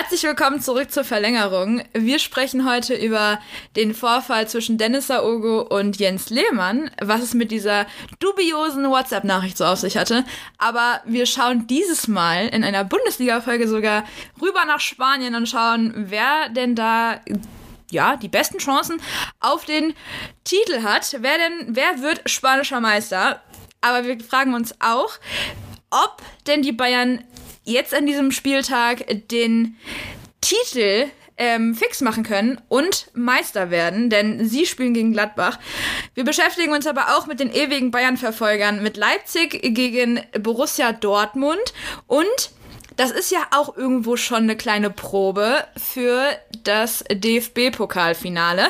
Herzlich willkommen zurück zur Verlängerung. Wir sprechen heute über den Vorfall zwischen Dennis Saogo und Jens Lehmann, was es mit dieser dubiosen WhatsApp-Nachricht so auf sich hatte. Aber wir schauen dieses Mal in einer Bundesliga-Folge sogar rüber nach Spanien und schauen, wer denn da ja, die besten Chancen auf den Titel hat. Wer denn, wer wird spanischer Meister? Aber wir fragen uns auch, ob denn die Bayern jetzt an diesem Spieltag den Titel ähm, fix machen können und Meister werden, denn sie spielen gegen Gladbach. Wir beschäftigen uns aber auch mit den ewigen Bayern-Verfolgern, mit Leipzig gegen Borussia Dortmund und das ist ja auch irgendwo schon eine kleine Probe für das DFB-Pokalfinale.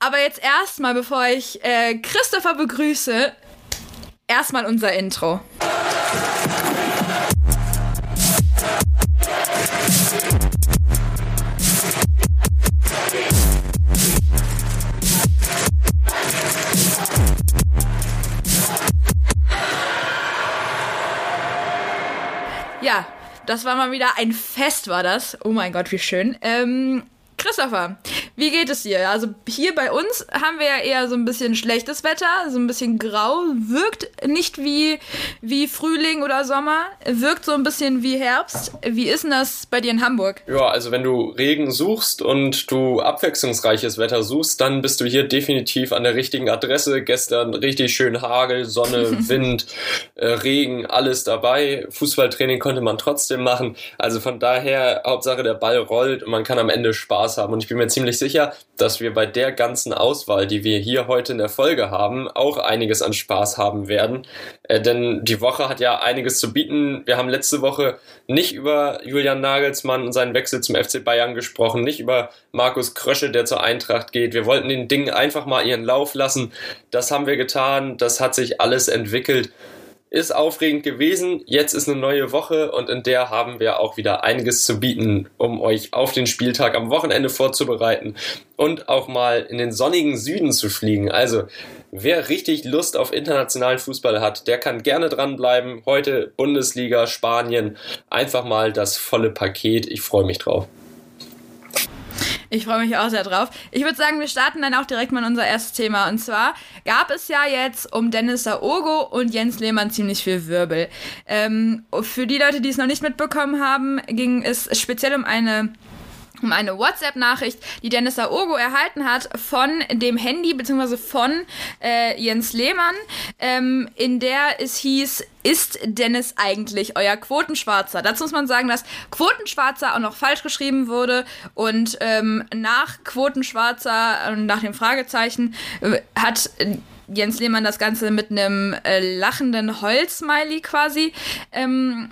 Aber jetzt erstmal, bevor ich äh, Christopher begrüße, erstmal unser Intro. Ja, das war mal wieder ein Fest, war das. Oh mein Gott, wie schön. Ähm, Christopher, wie geht es dir? Also hier bei uns haben wir ja eher so ein bisschen schlechtes Wetter, so ein bisschen grau, wirkt nicht wie, wie Frühling oder Sommer, wirkt so ein bisschen wie Herbst. Wie ist denn das bei dir in Hamburg? Ja, also wenn du Regen suchst und du abwechslungsreiches Wetter suchst, dann bist du hier definitiv an der richtigen Adresse. Gestern richtig schön Hagel, Sonne, Wind, äh, Regen, alles dabei. Fußballtraining konnte man trotzdem machen. Also von daher, Hauptsache der Ball rollt und man kann am Ende Spaß Spaß haben. Und ich bin mir ziemlich sicher, dass wir bei der ganzen Auswahl, die wir hier heute in der Folge haben, auch einiges an Spaß haben werden. Äh, denn die Woche hat ja einiges zu bieten. Wir haben letzte Woche nicht über Julian Nagelsmann und seinen Wechsel zum FC Bayern gesprochen, nicht über Markus Krösche, der zur Eintracht geht. Wir wollten den Dingen einfach mal ihren Lauf lassen. Das haben wir getan. Das hat sich alles entwickelt ist aufregend gewesen. Jetzt ist eine neue Woche und in der haben wir auch wieder einiges zu bieten, um euch auf den Spieltag am Wochenende vorzubereiten und auch mal in den sonnigen Süden zu fliegen. Also, wer richtig Lust auf internationalen Fußball hat, der kann gerne dranbleiben. Heute Bundesliga, Spanien, einfach mal das volle Paket. Ich freue mich drauf. Ich freue mich auch sehr drauf. Ich würde sagen, wir starten dann auch direkt mal in unser erstes Thema. Und zwar gab es ja jetzt um Dennis Saogo und Jens Lehmann ziemlich viel Wirbel. Ähm, für die Leute, die es noch nicht mitbekommen haben, ging es speziell um eine um eine WhatsApp-Nachricht, die Dennis Aogo erhalten hat von dem Handy bzw. von äh, Jens Lehmann, ähm, in der es hieß, ist Dennis eigentlich euer Quotenschwarzer? Dazu muss man sagen, dass Quotenschwarzer auch noch falsch geschrieben wurde und ähm, nach Quotenschwarzer, äh, nach dem Fragezeichen, äh, hat Jens Lehmann das Ganze mit einem äh, lachenden Holzsmiley quasi ähm,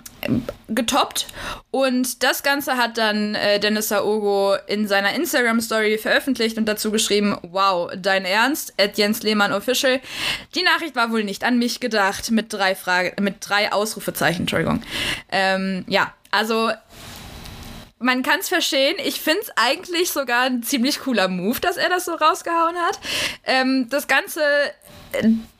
getoppt. Und das Ganze hat dann äh, Dennis Saogo in seiner Instagram-Story veröffentlicht und dazu geschrieben: Wow, dein Ernst? At Jens Lehmann Official. Die Nachricht war wohl nicht an mich gedacht, mit drei Frage, mit drei Ausrufezeichen, Entschuldigung. Ähm, ja, also man kann es verstehen. Ich finde es eigentlich sogar ein ziemlich cooler Move, dass er das so rausgehauen hat. Ähm, das Ganze,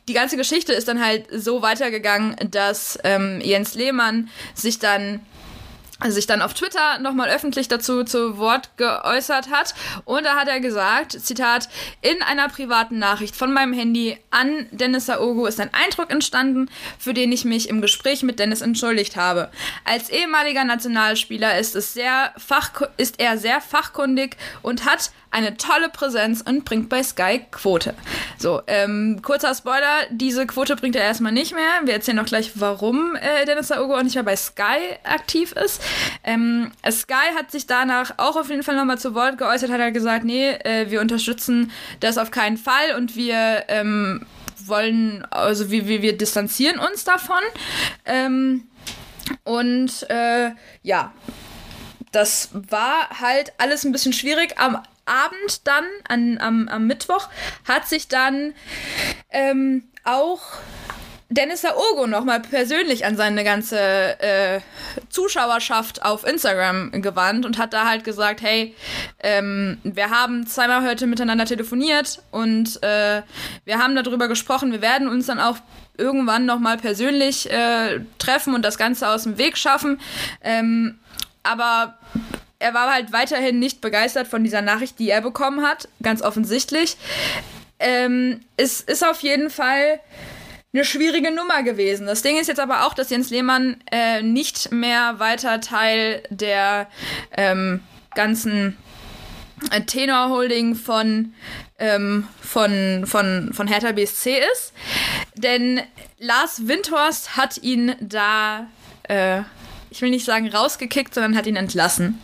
die ganze Geschichte ist dann halt so weitergegangen, dass ähm, Jens Lehmann sich dann sich dann auf Twitter nochmal öffentlich dazu zu Wort geäußert hat. Und da hat er gesagt, Zitat, in einer privaten Nachricht von meinem Handy an Dennis Saogo ist ein Eindruck entstanden, für den ich mich im Gespräch mit Dennis entschuldigt habe. Als ehemaliger Nationalspieler ist, es sehr fach, ist er sehr fachkundig und hat eine tolle Präsenz und bringt bei Sky Quote. So, ähm, kurzer Spoiler, diese Quote bringt er erstmal nicht mehr. Wir erzählen noch gleich, warum äh, Dennis Saogo auch nicht mehr bei Sky aktiv ist. Ähm, Sky hat sich danach auch auf jeden Fall nochmal zu Wort geäußert, hat er gesagt, nee, äh, wir unterstützen das auf keinen Fall und wir ähm, wollen, also wir, wir, wir distanzieren uns davon. Ähm, und äh, ja, das war halt alles ein bisschen schwierig. Am Abend dann, an, am, am Mittwoch, hat sich dann ähm, auch Dennis Aogo nochmal persönlich an seine ganze äh, Zuschauerschaft auf Instagram gewandt und hat da halt gesagt, hey, ähm, wir haben zweimal heute miteinander telefoniert und äh, wir haben darüber gesprochen, wir werden uns dann auch irgendwann nochmal persönlich äh, treffen und das Ganze aus dem Weg schaffen. Ähm, aber er war halt weiterhin nicht begeistert von dieser Nachricht, die er bekommen hat, ganz offensichtlich. Ähm, es ist auf jeden Fall eine schwierige Nummer gewesen. Das Ding ist jetzt aber auch, dass Jens Lehmann äh, nicht mehr weiter Teil der ähm, ganzen äh, Tenor-Holding von, ähm, von, von, von Hertha BSC ist. Denn Lars Windhorst hat ihn da, äh, ich will nicht sagen rausgekickt, sondern hat ihn entlassen.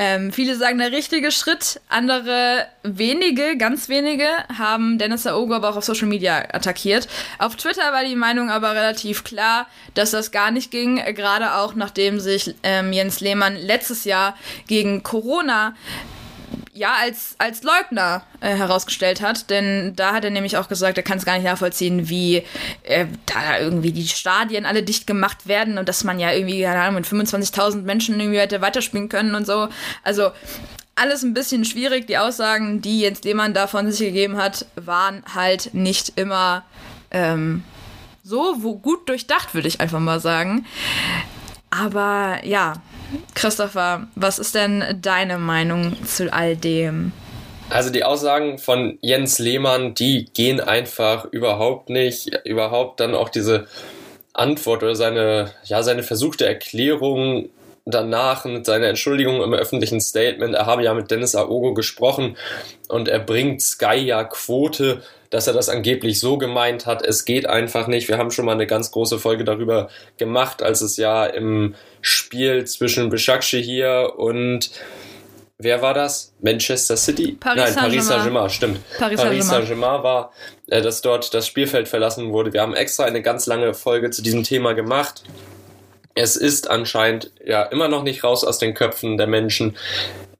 Ähm, viele sagen der richtige Schritt, andere wenige, ganz wenige, haben Dennis Aogo aber auch auf Social Media attackiert. Auf Twitter war die Meinung aber relativ klar, dass das gar nicht ging, gerade auch nachdem sich ähm, Jens Lehmann letztes Jahr gegen Corona ja, als, als Leugner äh, herausgestellt hat. Denn da hat er nämlich auch gesagt, er kann es gar nicht nachvollziehen, wie äh, da irgendwie die Stadien alle dicht gemacht werden und dass man ja irgendwie, keine Ahnung, mit 25.000 Menschen irgendwie hätte weiterspielen können und so. Also alles ein bisschen schwierig. Die Aussagen, die Jens Lehmann da von sich gegeben hat, waren halt nicht immer ähm, so gut durchdacht, würde ich einfach mal sagen. Aber ja, Christopher, was ist denn deine Meinung zu all dem? Also die Aussagen von Jens Lehmann, die gehen einfach überhaupt nicht. Überhaupt dann auch diese Antwort oder seine, ja, seine versuchte Erklärung danach mit seiner Entschuldigung im öffentlichen Statement, er habe ja mit Dennis Aogo gesprochen und er bringt Sky ja Quote, dass er das angeblich so gemeint hat. Es geht einfach nicht. Wir haben schon mal eine ganz große Folge darüber gemacht, als es ja im Spiel zwischen Besiktas hier und wer war das? Manchester City? Paris Nein, Paris Saint-Germain, stimmt. Paris Saint-Germain war, äh, dass dort das Spielfeld verlassen wurde. Wir haben extra eine ganz lange Folge zu diesem Thema gemacht. Es ist anscheinend ja immer noch nicht raus aus den Köpfen der Menschen.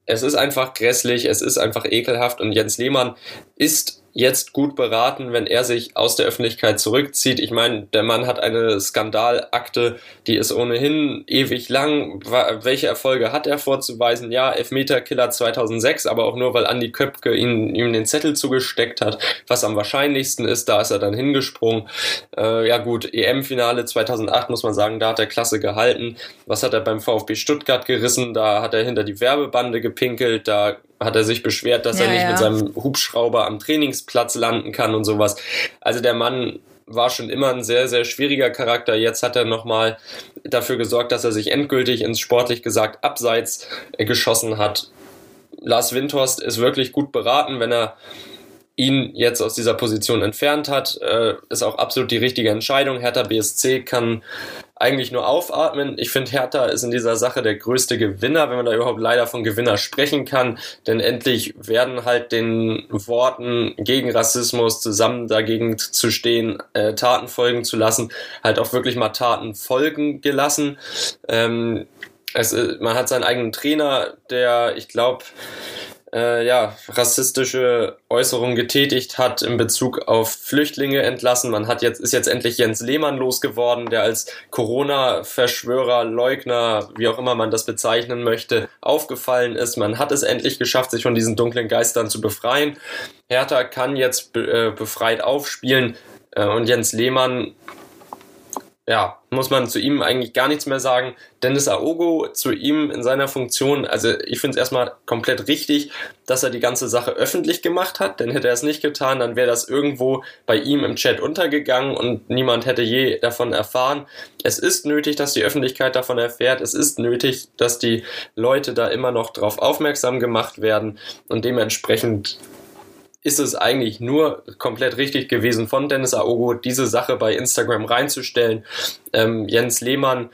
Es ist einfach grässlich, es ist einfach ekelhaft und Jens Lehmann ist jetzt gut beraten, wenn er sich aus der Öffentlichkeit zurückzieht. Ich meine, der Mann hat eine Skandalakte, die ist ohnehin ewig lang. Welche Erfolge hat er vorzuweisen? Ja, Elfmeterkiller 2006, aber auch nur, weil Andi Köpke ihn, ihm den Zettel zugesteckt hat, was am wahrscheinlichsten ist. Da ist er dann hingesprungen. Äh, ja gut, EM-Finale 2008 muss man sagen, da hat er klasse gehalten. Was hat er beim VfB Stuttgart gerissen? Da hat er hinter die Werbebande gepinkelt. Da hat er sich beschwert, dass ja, er nicht ja. mit seinem Hubschrauber am Trainingsplatz landen kann und sowas. Also der Mann war schon immer ein sehr, sehr schwieriger Charakter. Jetzt hat er nochmal dafür gesorgt, dass er sich endgültig ins sportlich gesagt Abseits geschossen hat. Lars Windhorst ist wirklich gut beraten, wenn er ihn jetzt aus dieser Position entfernt hat, äh, ist auch absolut die richtige Entscheidung. Hertha BSC kann eigentlich nur aufatmen. Ich finde, Hertha ist in dieser Sache der größte Gewinner, wenn man da überhaupt leider von Gewinner sprechen kann. Denn endlich werden halt den Worten gegen Rassismus zusammen dagegen zu stehen, äh, Taten folgen zu lassen, halt auch wirklich mal Taten folgen gelassen. Ähm, es, man hat seinen eigenen Trainer, der, ich glaube, äh, ja, rassistische Äußerungen getätigt hat in Bezug auf Flüchtlinge entlassen. Man hat jetzt, ist jetzt endlich Jens Lehmann losgeworden, der als Corona-Verschwörer, Leugner, wie auch immer man das bezeichnen möchte, aufgefallen ist. Man hat es endlich geschafft, sich von diesen dunklen Geistern zu befreien. Hertha kann jetzt be äh, befreit aufspielen äh, und Jens Lehmann ja, muss man zu ihm eigentlich gar nichts mehr sagen. Dennis Aogo zu ihm in seiner Funktion, also ich finde es erstmal komplett richtig, dass er die ganze Sache öffentlich gemacht hat, denn hätte er es nicht getan, dann wäre das irgendwo bei ihm im Chat untergegangen und niemand hätte je davon erfahren. Es ist nötig, dass die Öffentlichkeit davon erfährt, es ist nötig, dass die Leute da immer noch drauf aufmerksam gemacht werden und dementsprechend ist es eigentlich nur komplett richtig gewesen von Dennis Aogo, diese Sache bei Instagram reinzustellen. Ähm, Jens Lehmann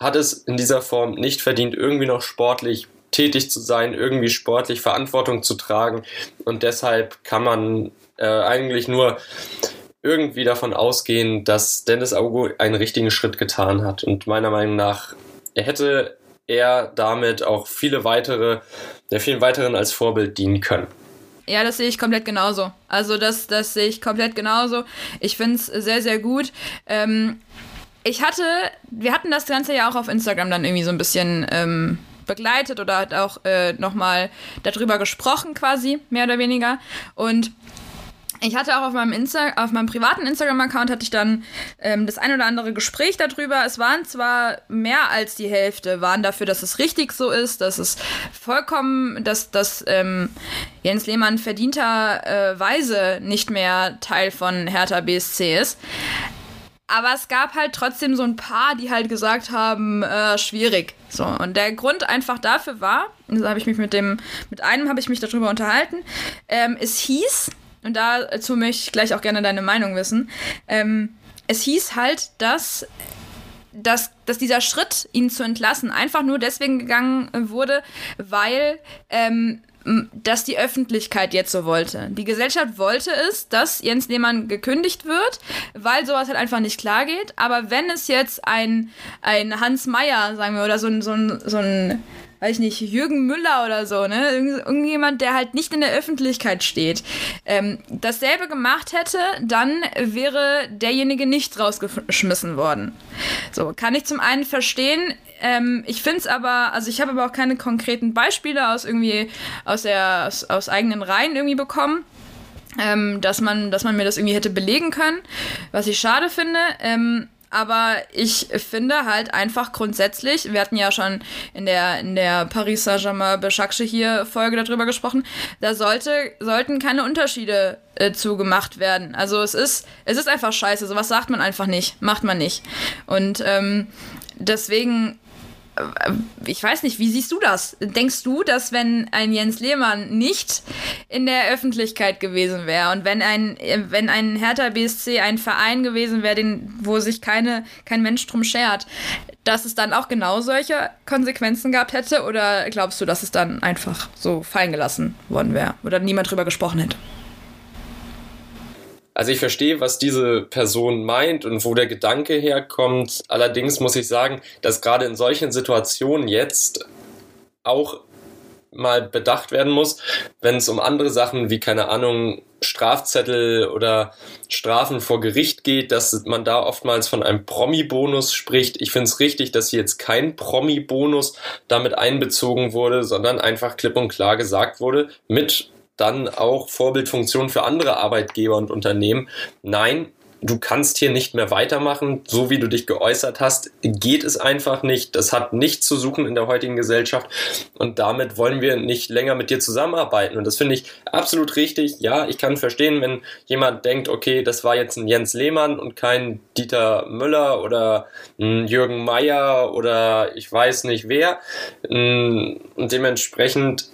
hat es in dieser Form nicht verdient, irgendwie noch sportlich tätig zu sein, irgendwie sportlich Verantwortung zu tragen. Und deshalb kann man äh, eigentlich nur irgendwie davon ausgehen, dass Dennis Aogo einen richtigen Schritt getan hat. Und meiner Meinung nach er hätte er damit auch viele weitere, der vielen weiteren als Vorbild dienen können. Ja, das sehe ich komplett genauso. Also das, das sehe ich komplett genauso. Ich finde es sehr, sehr gut. Ähm, ich hatte, wir hatten das Ganze ja auch auf Instagram dann irgendwie so ein bisschen ähm, begleitet oder hat auch äh, nochmal darüber gesprochen quasi, mehr oder weniger. Und ich hatte auch auf meinem, Insta auf meinem privaten Instagram-Account hatte ich dann ähm, das ein oder andere Gespräch darüber. Es waren zwar mehr als die Hälfte, waren dafür, dass es richtig so ist, dass es vollkommen, dass, dass ähm, Jens Lehmann verdienterweise äh, nicht mehr Teil von Hertha BSC ist. Aber es gab halt trotzdem so ein paar, die halt gesagt haben, äh, schwierig. So. Und der Grund einfach dafür war, da habe ich mich mit dem, mit einem habe ich mich darüber unterhalten, ähm, es hieß, und dazu möchte ich gleich auch gerne deine Meinung wissen. Ähm, es hieß halt, dass, dass, dass dieser Schritt, ihn zu entlassen, einfach nur deswegen gegangen wurde, weil ähm, dass die Öffentlichkeit jetzt so wollte. Die Gesellschaft wollte es, dass Jens Lehmann gekündigt wird, weil sowas halt einfach nicht klar geht. Aber wenn es jetzt ein, ein Hans Meyer, sagen wir, oder so ein, so ein, so ein weiß ich nicht, Jürgen Müller oder so, ne? Irgendjemand, der halt nicht in der Öffentlichkeit steht, ähm, dasselbe gemacht hätte, dann wäre derjenige nicht rausgeschmissen worden. So, kann ich zum einen verstehen, ähm, ich finde es aber, also ich habe aber auch keine konkreten Beispiele aus irgendwie, aus der, aus, aus eigenen Reihen irgendwie bekommen. Ähm, dass man, dass man mir das irgendwie hätte belegen können, was ich schade finde. Ähm, aber ich finde halt einfach grundsätzlich, wir hatten ja schon in der, in der Paris Saint-Germain Beschakche hier Folge darüber gesprochen, da sollte, sollten keine Unterschiede äh, zugemacht werden. Also es ist, es ist einfach scheiße, sowas sagt man einfach nicht, macht man nicht. Und ähm, deswegen ich weiß nicht, wie siehst du das? Denkst du, dass wenn ein Jens Lehmann nicht in der Öffentlichkeit gewesen wäre und wenn ein, wenn ein Hertha BSC ein Verein gewesen wäre, wo sich keine, kein Mensch drum schert, dass es dann auch genau solche Konsequenzen gehabt hätte? Oder glaubst du, dass es dann einfach so fallen gelassen worden wäre oder niemand drüber gesprochen hätte? Also ich verstehe, was diese Person meint und wo der Gedanke herkommt. Allerdings muss ich sagen, dass gerade in solchen Situationen jetzt auch mal bedacht werden muss, wenn es um andere Sachen wie, keine Ahnung, Strafzettel oder Strafen vor Gericht geht, dass man da oftmals von einem Promi-Bonus spricht. Ich finde es richtig, dass hier jetzt kein Promi-Bonus damit einbezogen wurde, sondern einfach klipp und klar gesagt wurde, mit dann auch Vorbildfunktion für andere Arbeitgeber und Unternehmen. Nein, du kannst hier nicht mehr weitermachen, so wie du dich geäußert hast, geht es einfach nicht. Das hat nichts zu suchen in der heutigen Gesellschaft und damit wollen wir nicht länger mit dir zusammenarbeiten. Und das finde ich absolut richtig. Ja, ich kann verstehen, wenn jemand denkt, okay, das war jetzt ein Jens Lehmann und kein Dieter Müller oder ein Jürgen Meyer oder ich weiß nicht wer. Und dementsprechend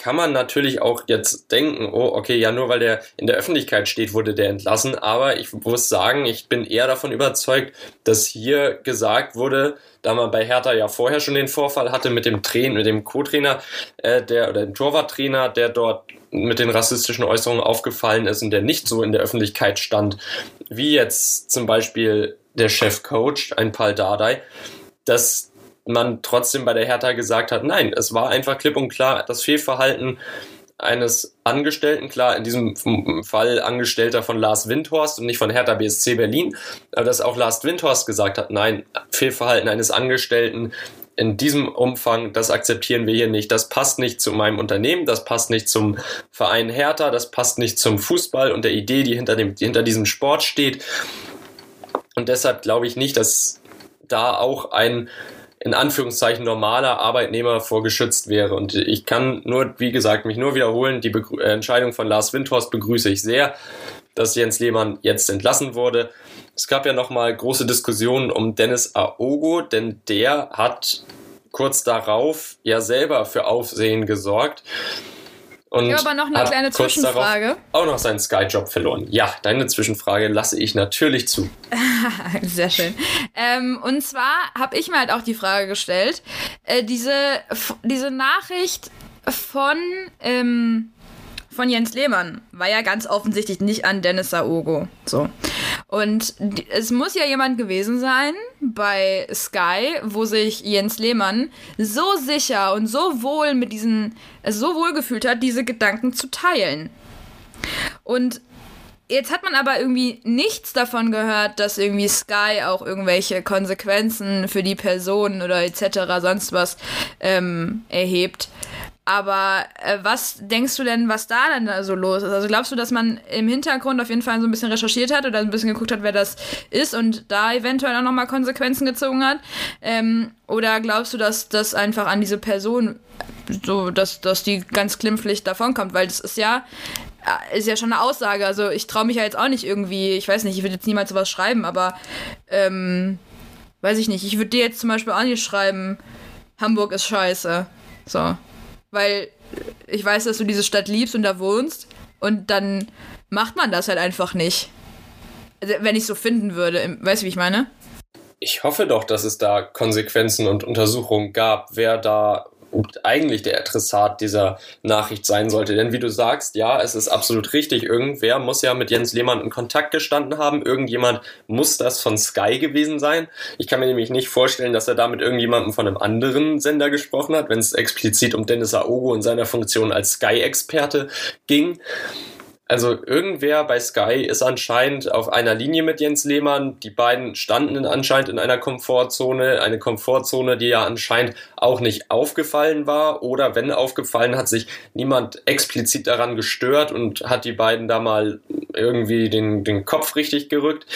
kann man natürlich auch jetzt denken, oh, okay, ja, nur weil der in der Öffentlichkeit steht, wurde der entlassen. Aber ich muss sagen, ich bin eher davon überzeugt, dass hier gesagt wurde, da man bei Hertha ja vorher schon den Vorfall hatte mit dem Trainer, mit dem Co-Trainer, äh, der oder dem Torwarttrainer, der dort mit den rassistischen Äußerungen aufgefallen ist und der nicht so in der Öffentlichkeit stand, wie jetzt zum Beispiel der Chefcoach, ein Paul Dardai, dass man trotzdem bei der Hertha gesagt hat, nein, es war einfach klipp und klar das Fehlverhalten eines Angestellten, klar, in diesem Fall Angestellter von Lars Windhorst und nicht von Hertha BSC Berlin, aber dass auch Lars Windhorst gesagt hat, nein, Fehlverhalten eines Angestellten in diesem Umfang, das akzeptieren wir hier nicht. Das passt nicht zu meinem Unternehmen, das passt nicht zum Verein Hertha, das passt nicht zum Fußball und der Idee, die hinter, dem, die hinter diesem Sport steht. Und deshalb glaube ich nicht, dass da auch ein in Anführungszeichen normaler Arbeitnehmer vorgeschützt wäre. Und ich kann nur, wie gesagt, mich nur wiederholen, die Begrü äh, Entscheidung von Lars Windhorst begrüße ich sehr, dass Jens Lehmann jetzt entlassen wurde. Es gab ja nochmal große Diskussionen um Dennis Aogo, denn der hat kurz darauf ja selber für Aufsehen gesorgt. Und ich habe aber noch eine kleine Zwischenfrage. Auch noch seinen Sky-Job verloren. Ja, deine Zwischenfrage lasse ich natürlich zu. Sehr schön. Ähm, und zwar habe ich mir halt auch die Frage gestellt, äh, diese, diese Nachricht von, ähm, von Jens Lehmann war ja ganz offensichtlich nicht an Dennis Saogo. So. Und es muss ja jemand gewesen sein bei Sky, wo sich Jens Lehmann so sicher und so wohl mit diesen, so wohl gefühlt hat, diese Gedanken zu teilen. Und jetzt hat man aber irgendwie nichts davon gehört, dass irgendwie Sky auch irgendwelche Konsequenzen für die Person oder etc. sonst was ähm, erhebt. Aber äh, was denkst du denn, was da dann so los ist? Also glaubst du, dass man im Hintergrund auf jeden Fall so ein bisschen recherchiert hat oder ein bisschen geguckt hat, wer das ist und da eventuell auch nochmal Konsequenzen gezogen hat? Ähm, oder glaubst du, dass das einfach an diese Person so, dass, dass die ganz klimpflich davonkommt? Weil das ist ja äh, ist ja schon eine Aussage. Also ich traue mich ja jetzt auch nicht irgendwie, ich weiß nicht, ich würde jetzt niemals sowas schreiben, aber ähm, weiß ich nicht. Ich würde dir jetzt zum Beispiel auch nicht schreiben, Hamburg ist scheiße. So. Weil ich weiß, dass du diese Stadt liebst und da wohnst. Und dann macht man das halt einfach nicht. Also, wenn ich so finden würde. Weißt du, wie ich meine? Ich hoffe doch, dass es da Konsequenzen und Untersuchungen gab, wer da eigentlich der Adressat dieser Nachricht sein sollte. Denn wie du sagst, ja, es ist absolut richtig. Irgendwer muss ja mit Jens Lehmann in Kontakt gestanden haben. Irgendjemand muss das von Sky gewesen sein. Ich kann mir nämlich nicht vorstellen, dass er da mit irgendjemandem von einem anderen Sender gesprochen hat, wenn es explizit um Dennis Aogo und seiner Funktion als Sky-Experte ging. Also irgendwer bei Sky ist anscheinend auf einer Linie mit Jens Lehmann. Die beiden standen anscheinend in einer Komfortzone, eine Komfortzone, die ja anscheinend auch nicht aufgefallen war. Oder wenn aufgefallen, hat sich niemand explizit daran gestört und hat die beiden da mal irgendwie den, den Kopf richtig gerückt.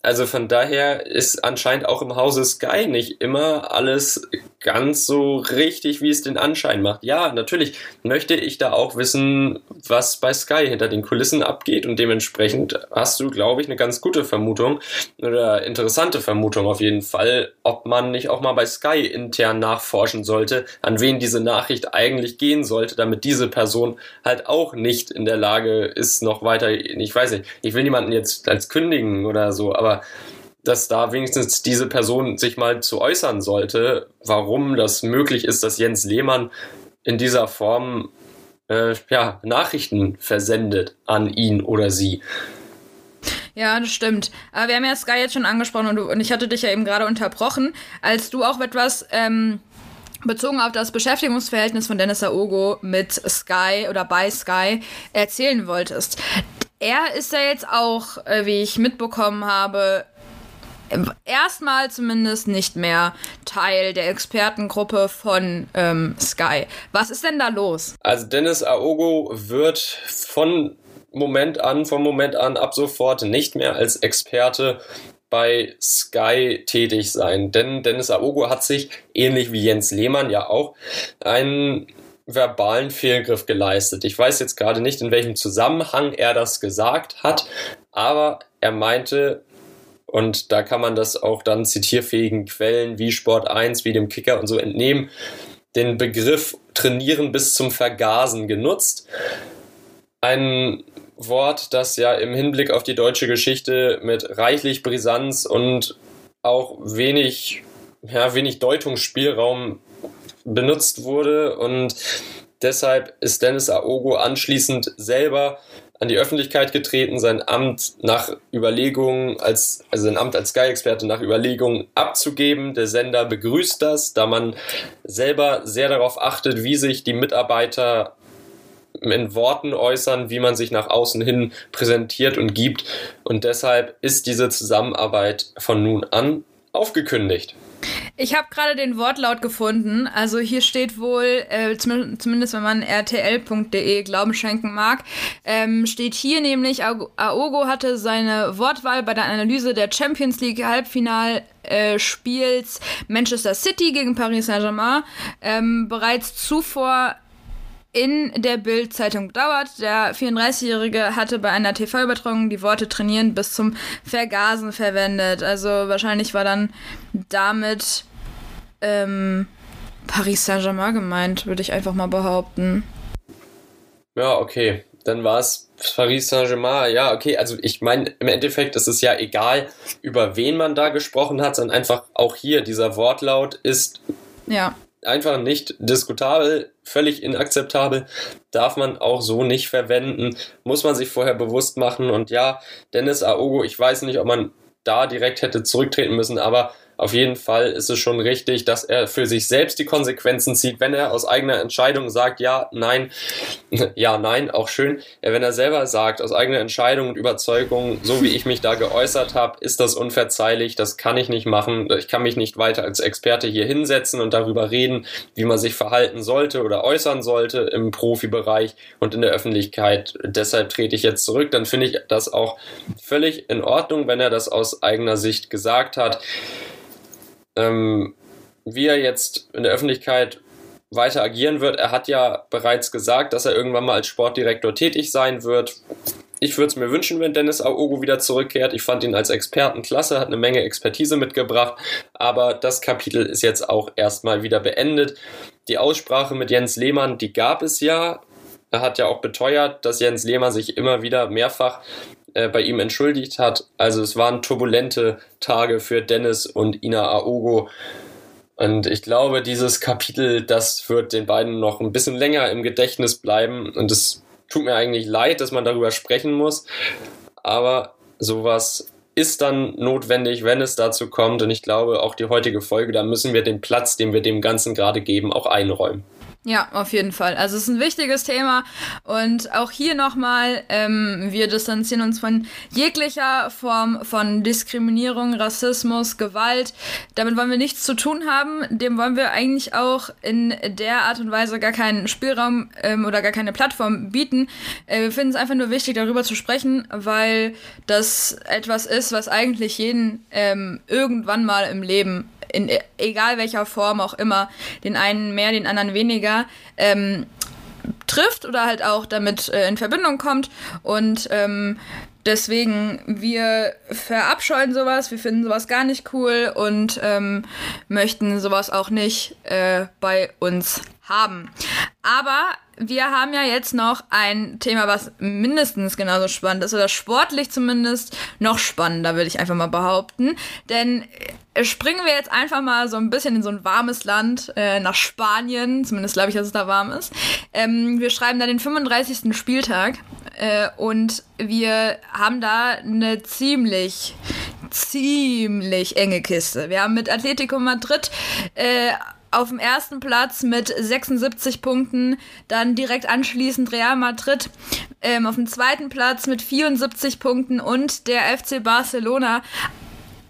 Also von daher ist anscheinend auch im Hause Sky nicht immer alles ganz so richtig, wie es den Anschein macht. Ja, natürlich möchte ich da auch wissen, was bei Sky hinter den Kulissen abgeht und dementsprechend hast du, glaube ich, eine ganz gute Vermutung oder interessante Vermutung auf jeden Fall, ob man nicht auch mal bei Sky intern nachforschen sollte, an wen diese Nachricht eigentlich gehen sollte, damit diese Person halt auch nicht in der Lage ist, noch weiter, ich weiß nicht, ich will niemanden jetzt als kündigen oder so, aber dass da wenigstens diese Person sich mal zu äußern sollte, warum das möglich ist, dass Jens Lehmann in dieser Form äh, ja, Nachrichten versendet an ihn oder sie. Ja, das stimmt. Aber wir haben ja Sky jetzt schon angesprochen und, du, und ich hatte dich ja eben gerade unterbrochen, als du auch etwas ähm, bezogen auf das Beschäftigungsverhältnis von Dennis Aogo mit Sky oder bei Sky erzählen wolltest. Er ist ja jetzt auch, äh, wie ich mitbekommen habe, erstmal zumindest nicht mehr Teil der Expertengruppe von ähm, Sky. Was ist denn da los? Also Dennis Aogo wird von Moment an, vom Moment an ab sofort nicht mehr als Experte bei Sky tätig sein. Denn Dennis Aogo hat sich, ähnlich wie Jens Lehmann ja auch, einen verbalen Fehlgriff geleistet. Ich weiß jetzt gerade nicht, in welchem Zusammenhang er das gesagt hat, aber er meinte, und da kann man das auch dann zitierfähigen Quellen wie Sport 1, wie dem Kicker und so entnehmen, den Begriff trainieren bis zum Vergasen genutzt. Ein Wort, das ja im Hinblick auf die deutsche Geschichte mit reichlich Brisanz und auch wenig, ja, wenig Deutungsspielraum benutzt wurde und deshalb ist Dennis Aogo anschließend selber an die Öffentlichkeit getreten, sein Amt nach Überlegungen als, also sein Amt als Sky-Experte nach Überlegungen abzugeben. Der Sender begrüßt das, da man selber sehr darauf achtet, wie sich die Mitarbeiter in Worten äußern, wie man sich nach außen hin präsentiert und gibt. Und deshalb ist diese Zusammenarbeit von nun an aufgekündigt. Ich habe gerade den Wortlaut gefunden. Also hier steht wohl, äh, zumindest wenn man rtl.de Glauben schenken mag, ähm, steht hier nämlich, Aogo hatte seine Wortwahl bei der Analyse der Champions League Halbfinalspiels Manchester City gegen Paris Saint-Germain ähm, bereits zuvor in der Bild-Zeitung dauert. Der 34-Jährige hatte bei einer TV-Übertragung die Worte trainieren bis zum Vergasen verwendet. Also wahrscheinlich war dann damit ähm, Paris Saint-Germain gemeint, würde ich einfach mal behaupten. Ja, okay. Dann war es Paris Saint-Germain. Ja, okay. Also ich meine, im Endeffekt ist es ja egal, über wen man da gesprochen hat, sondern einfach auch hier dieser Wortlaut ist ja einfach nicht diskutabel, völlig inakzeptabel, darf man auch so nicht verwenden, muss man sich vorher bewusst machen. Und ja, Dennis Aogo, ich weiß nicht, ob man da direkt hätte zurücktreten müssen, aber auf jeden Fall ist es schon richtig, dass er für sich selbst die Konsequenzen zieht, wenn er aus eigener Entscheidung sagt, ja, nein, ja, nein, auch schön. Wenn er selber sagt, aus eigener Entscheidung und Überzeugung, so wie ich mich da geäußert habe, ist das unverzeihlich, das kann ich nicht machen, ich kann mich nicht weiter als Experte hier hinsetzen und darüber reden, wie man sich verhalten sollte oder äußern sollte im Profibereich und in der Öffentlichkeit. Deshalb trete ich jetzt zurück. Dann finde ich das auch völlig in Ordnung, wenn er das aus eigener Sicht gesagt hat. Ähm, wie er jetzt in der Öffentlichkeit weiter agieren wird. Er hat ja bereits gesagt, dass er irgendwann mal als Sportdirektor tätig sein wird. Ich würde es mir wünschen, wenn Dennis Aogo wieder zurückkehrt. Ich fand ihn als Experten klasse, hat eine Menge Expertise mitgebracht, aber das Kapitel ist jetzt auch erstmal wieder beendet. Die Aussprache mit Jens Lehmann, die gab es ja. Er hat ja auch beteuert, dass Jens Lehmann sich immer wieder mehrfach äh, bei ihm entschuldigt hat. Also es waren turbulente Tage für Dennis und Ina Aogo. Und ich glaube, dieses Kapitel, das wird den beiden noch ein bisschen länger im Gedächtnis bleiben. Und es tut mir eigentlich leid, dass man darüber sprechen muss. Aber sowas ist dann notwendig, wenn es dazu kommt. Und ich glaube, auch die heutige Folge, da müssen wir den Platz, den wir dem Ganzen gerade geben, auch einräumen. Ja, auf jeden Fall. Also es ist ein wichtiges Thema und auch hier nochmal, ähm, wir distanzieren uns von jeglicher Form von Diskriminierung, Rassismus, Gewalt. Damit wollen wir nichts zu tun haben. Dem wollen wir eigentlich auch in der Art und Weise gar keinen Spielraum ähm, oder gar keine Plattform bieten. Äh, wir finden es einfach nur wichtig, darüber zu sprechen, weil das etwas ist, was eigentlich jeden ähm, irgendwann mal im Leben in egal welcher Form auch immer, den einen mehr, den anderen weniger, ähm, trifft oder halt auch damit äh, in Verbindung kommt. Und ähm, deswegen, wir verabscheuen sowas, wir finden sowas gar nicht cool und ähm, möchten sowas auch nicht äh, bei uns haben. Aber wir haben ja jetzt noch ein Thema, was mindestens genauso spannend ist, oder sportlich zumindest noch spannender, würde ich einfach mal behaupten. Denn äh, springen wir jetzt einfach mal so ein bisschen in so ein warmes Land, äh, nach Spanien, zumindest glaube ich, dass es da warm ist. Ähm, wir schreiben da den 35. Spieltag äh, und wir haben da eine ziemlich ziemlich enge Kiste. Wir haben mit Atletico Madrid äh, auf dem ersten Platz mit 76 Punkten, dann direkt anschließend Real Madrid ähm, auf dem zweiten Platz mit 74 Punkten und der FC Barcelona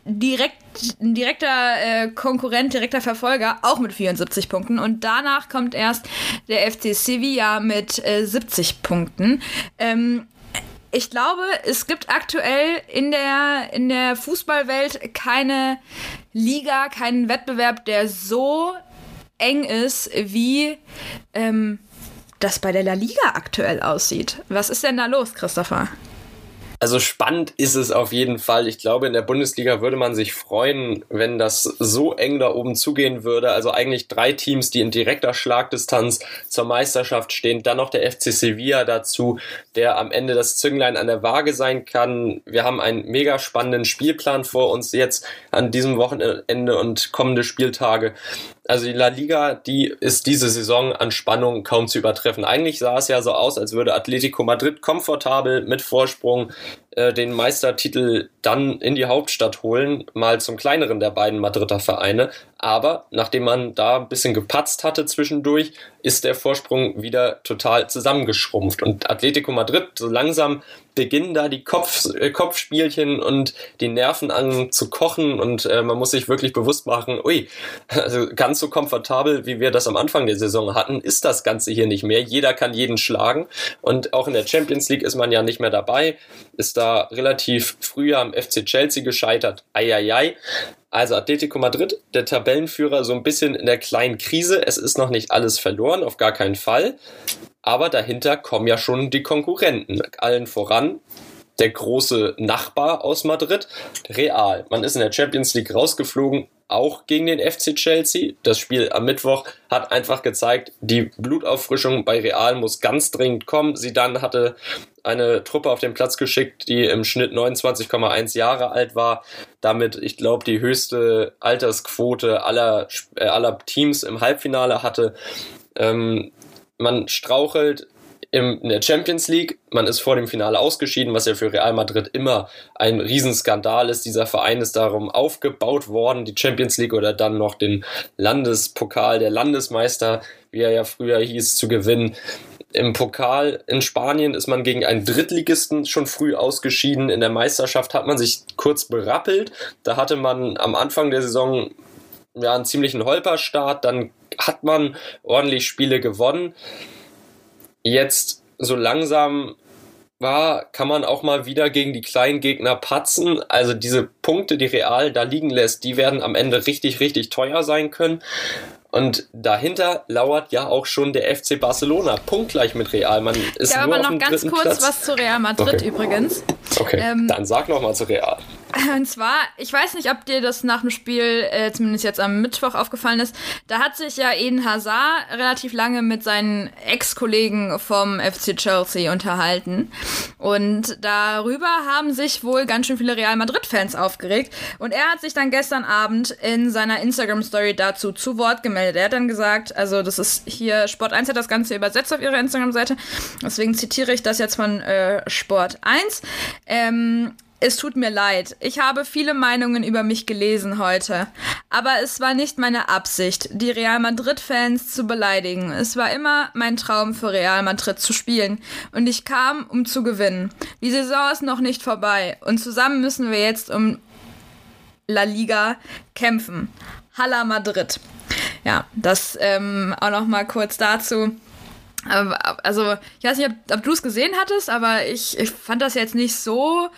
direkt ein direkter äh, Konkurrent, direkter Verfolger, auch mit 74 Punkten. Und danach kommt erst der FC Sevilla mit äh, 70 Punkten. Ähm, ich glaube, es gibt aktuell in der, in der Fußballwelt keine Liga, keinen Wettbewerb, der so eng ist, wie ähm, das bei der La Liga aktuell aussieht. Was ist denn da los, Christopher? Also spannend ist es auf jeden Fall. Ich glaube, in der Bundesliga würde man sich freuen, wenn das so eng da oben zugehen würde. Also eigentlich drei Teams, die in direkter Schlagdistanz zur Meisterschaft stehen. Dann noch der FC Sevilla dazu, der am Ende das Zünglein an der Waage sein kann. Wir haben einen mega spannenden Spielplan vor uns jetzt an diesem Wochenende und kommende Spieltage. Also die La Liga, die ist diese Saison an Spannung kaum zu übertreffen. Eigentlich sah es ja so aus, als würde Atletico Madrid komfortabel mit Vorsprung äh, den Meistertitel dann in die Hauptstadt holen, mal zum kleineren der beiden Madrider Vereine. Aber nachdem man da ein bisschen gepatzt hatte zwischendurch, ist der Vorsprung wieder total zusammengeschrumpft. Und Atletico Madrid, so langsam beginnen da die Kopf, äh, Kopfspielchen und die Nerven an zu kochen und äh, man muss sich wirklich bewusst machen, ui, also ganz so komfortabel, wie wir das am Anfang der Saison hatten, ist das Ganze hier nicht mehr. Jeder kann jeden schlagen und auch in der Champions League ist man ja nicht mehr dabei, ist da relativ früh am FC Chelsea gescheitert. Eieiei. Also Atletico Madrid, der Tabellenführer, so ein bisschen in der kleinen Krise. Es ist noch nicht alles verloren, auf gar keinen Fall. Aber dahinter kommen ja schon die Konkurrenten. Allen voran der große Nachbar aus Madrid, Real. Man ist in der Champions League rausgeflogen, auch gegen den FC Chelsea. Das Spiel am Mittwoch hat einfach gezeigt, die Blutauffrischung bei Real muss ganz dringend kommen. Sie dann hatte eine Truppe auf den Platz geschickt, die im Schnitt 29,1 Jahre alt war. Damit, ich glaube, die höchste Altersquote aller, äh, aller Teams im Halbfinale hatte. Ähm, man strauchelt in der Champions League. Man ist vor dem Finale ausgeschieden, was ja für Real Madrid immer ein Riesenskandal ist. Dieser Verein ist darum aufgebaut worden, die Champions League oder dann noch den Landespokal der Landesmeister, wie er ja früher hieß, zu gewinnen. Im Pokal in Spanien ist man gegen einen Drittligisten schon früh ausgeschieden. In der Meisterschaft hat man sich kurz berappelt. Da hatte man am Anfang der Saison ja einen ziemlichen Holperstart. Dann hat man ordentlich Spiele gewonnen jetzt so langsam war, kann man auch mal wieder gegen die kleinen Gegner patzen. Also diese Punkte, die Real da liegen lässt, die werden am Ende richtig, richtig teuer sein können. Und dahinter lauert ja auch schon der FC Barcelona, punktgleich mit Real. Man ist ja, nur aber noch ganz kurz Platz. was zu Real Madrid okay. übrigens. Okay, ähm, dann sag noch mal zu Real. Und zwar, ich weiß nicht, ob dir das nach dem Spiel, äh, zumindest jetzt am Mittwoch aufgefallen ist, da hat sich ja Eden Hazard relativ lange mit seinen Ex-Kollegen vom FC Chelsea unterhalten. Und darüber haben sich wohl ganz schön viele Real Madrid-Fans aufgeregt. Und er hat sich dann gestern Abend in seiner Instagram-Story dazu zu Wort gemeldet. Er hat dann gesagt, also das ist hier, Sport 1 hat das Ganze übersetzt auf ihrer Instagram-Seite, deswegen zitiere ich das jetzt von äh, Sport 1. Ähm, es tut mir leid. Ich habe viele Meinungen über mich gelesen heute. Aber es war nicht meine Absicht, die Real Madrid-Fans zu beleidigen. Es war immer mein Traum für Real Madrid zu spielen. Und ich kam, um zu gewinnen. Die Saison ist noch nicht vorbei. Und zusammen müssen wir jetzt um La Liga kämpfen. Hala Madrid. Ja, das ähm, auch noch mal kurz dazu. Also, ich weiß nicht, ob, ob du es gesehen hattest, aber ich, ich fand das jetzt nicht so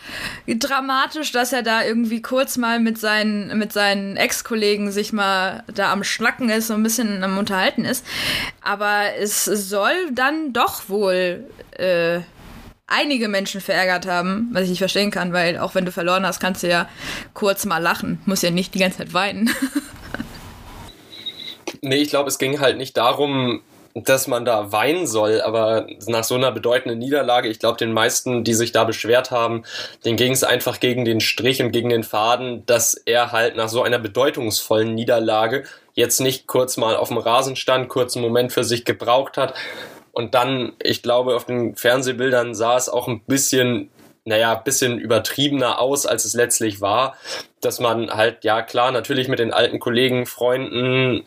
dramatisch, dass er da irgendwie kurz mal mit seinen, mit seinen Ex-Kollegen sich mal da am Schnacken ist und ein bisschen am Unterhalten ist. Aber es soll dann doch wohl äh, einige Menschen verärgert haben, was ich nicht verstehen kann, weil auch wenn du verloren hast, kannst du ja kurz mal lachen. Muss ja nicht die ganze Zeit weinen. nee, ich glaube, es ging halt nicht darum, dass man da weinen soll, aber nach so einer bedeutenden Niederlage, ich glaube, den meisten, die sich da beschwert haben, denen ging es einfach gegen den Strich und gegen den Faden, dass er halt nach so einer bedeutungsvollen Niederlage jetzt nicht kurz mal auf dem Rasen stand, kurz einen Moment für sich gebraucht hat. Und dann, ich glaube, auf den Fernsehbildern sah es auch ein bisschen naja, bisschen übertriebener aus, als es letztlich war, dass man halt, ja klar, natürlich mit den alten Kollegen, Freunden,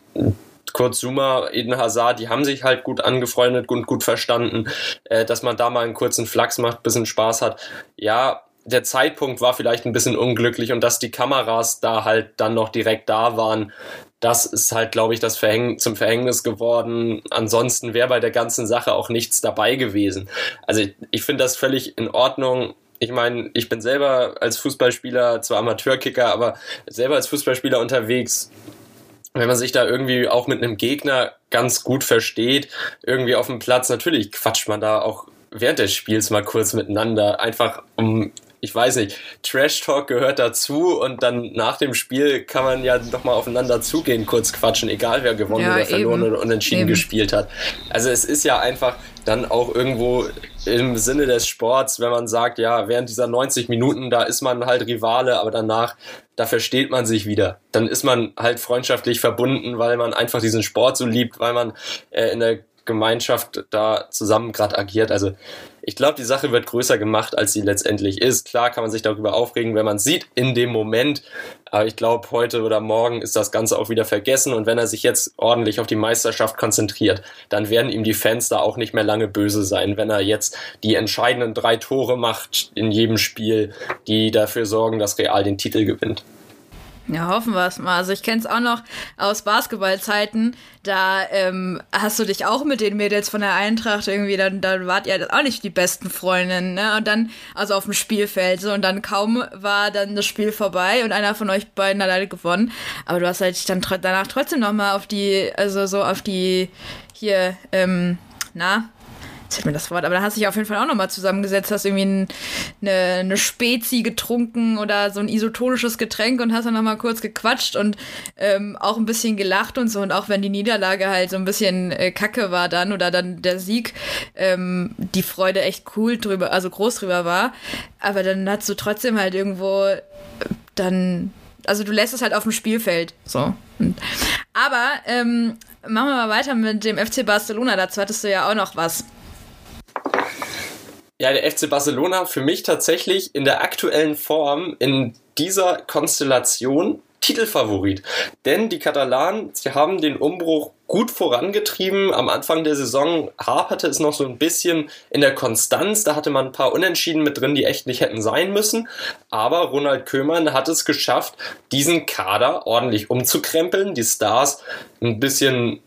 Kurt Zuma, Eden Hazard, die haben sich halt gut angefreundet und gut verstanden, äh, dass man da mal einen kurzen Flachs macht, bisschen Spaß hat. Ja, der Zeitpunkt war vielleicht ein bisschen unglücklich und dass die Kameras da halt dann noch direkt da waren, das ist halt, glaube ich, das Verhäng zum Verhängnis geworden. Ansonsten wäre bei der ganzen Sache auch nichts dabei gewesen. Also ich, ich finde das völlig in Ordnung. Ich meine, ich bin selber als Fußballspieler, zwar Amateurkicker, aber selber als Fußballspieler unterwegs wenn man sich da irgendwie auch mit einem Gegner ganz gut versteht, irgendwie auf dem Platz, natürlich quatscht man da auch während des Spiels mal kurz miteinander, einfach um ich weiß nicht, Trash Talk gehört dazu und dann nach dem Spiel kann man ja noch mal aufeinander zugehen, kurz quatschen, egal wer gewonnen ja, oder verloren eben. oder unentschieden eben. gespielt hat. Also es ist ja einfach dann auch irgendwo im Sinne des Sports, wenn man sagt, ja, während dieser 90 Minuten, da ist man halt Rivale, aber danach, da versteht man sich wieder. Dann ist man halt freundschaftlich verbunden, weil man einfach diesen Sport so liebt, weil man äh, in der Gemeinschaft da zusammen gerade agiert. Also ich glaube, die Sache wird größer gemacht, als sie letztendlich ist. Klar kann man sich darüber aufregen, wenn man sieht in dem Moment. Aber ich glaube, heute oder morgen ist das Ganze auch wieder vergessen. Und wenn er sich jetzt ordentlich auf die Meisterschaft konzentriert, dann werden ihm die Fans da auch nicht mehr lange böse sein, wenn er jetzt die entscheidenden drei Tore macht in jedem Spiel, die dafür sorgen, dass Real den Titel gewinnt. Ja, hoffen wir es mal. Also ich kenne es auch noch aus Basketballzeiten. Da ähm, hast du dich auch mit den Mädels von der Eintracht irgendwie, dann, dann wart ihr auch nicht die besten Freundinnen, ne? Und dann, also auf dem Spielfeld so, und dann kaum war dann das Spiel vorbei und einer von euch beiden hat halt gewonnen. Aber du hast halt dann danach trotzdem nochmal auf die, also so auf die hier, ähm, na, jetzt mir das Wort, aber da hast du dich auf jeden Fall auch nochmal zusammengesetzt, hast irgendwie ein, eine, eine Spezi getrunken oder so ein isotonisches Getränk und hast dann nochmal kurz gequatscht und ähm, auch ein bisschen gelacht und so. Und auch wenn die Niederlage halt so ein bisschen äh, kacke war dann oder dann der Sieg, ähm, die Freude echt cool drüber, also groß drüber war. Aber dann hast du trotzdem halt irgendwo äh, dann also du lässt es halt auf dem Spielfeld. So. Aber ähm, machen wir mal weiter mit dem FC Barcelona. Dazu hattest du ja auch noch was. Ja, der FC Barcelona für mich tatsächlich in der aktuellen Form in dieser Konstellation Titelfavorit. Denn die Katalanen, sie haben den Umbruch gut vorangetrieben. Am Anfang der Saison haperte es noch so ein bisschen in der Konstanz. Da hatte man ein paar Unentschieden mit drin, die echt nicht hätten sein müssen. Aber Ronald Köhmann hat es geschafft, diesen Kader ordentlich umzukrempeln, die Stars ein bisschen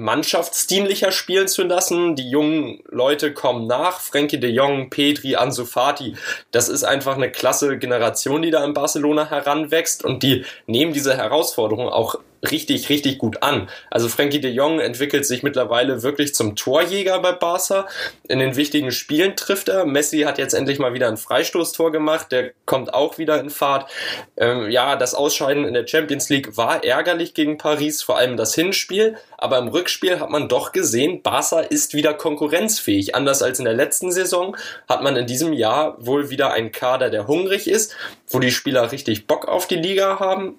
mannschaftsdienlicher spielen zu lassen. Die jungen Leute kommen nach. Frankie de Jong, Petri, Ansu Fati. Das ist einfach eine klasse Generation, die da in Barcelona heranwächst und die nehmen diese Herausforderung auch richtig, richtig gut an. Also Frankie de Jong entwickelt sich mittlerweile wirklich zum Torjäger bei Barca. In den wichtigen Spielen trifft er. Messi hat jetzt endlich mal wieder ein Freistoßtor gemacht. Der kommt auch wieder in Fahrt. Ähm, ja, das Ausscheiden in der Champions League war ärgerlich gegen Paris, vor allem das Hinspiel. Aber im Rückspiel hat man doch gesehen, Barca ist wieder konkurrenzfähig. Anders als in der letzten Saison hat man in diesem Jahr wohl wieder einen Kader, der hungrig ist, wo die Spieler richtig Bock auf die Liga haben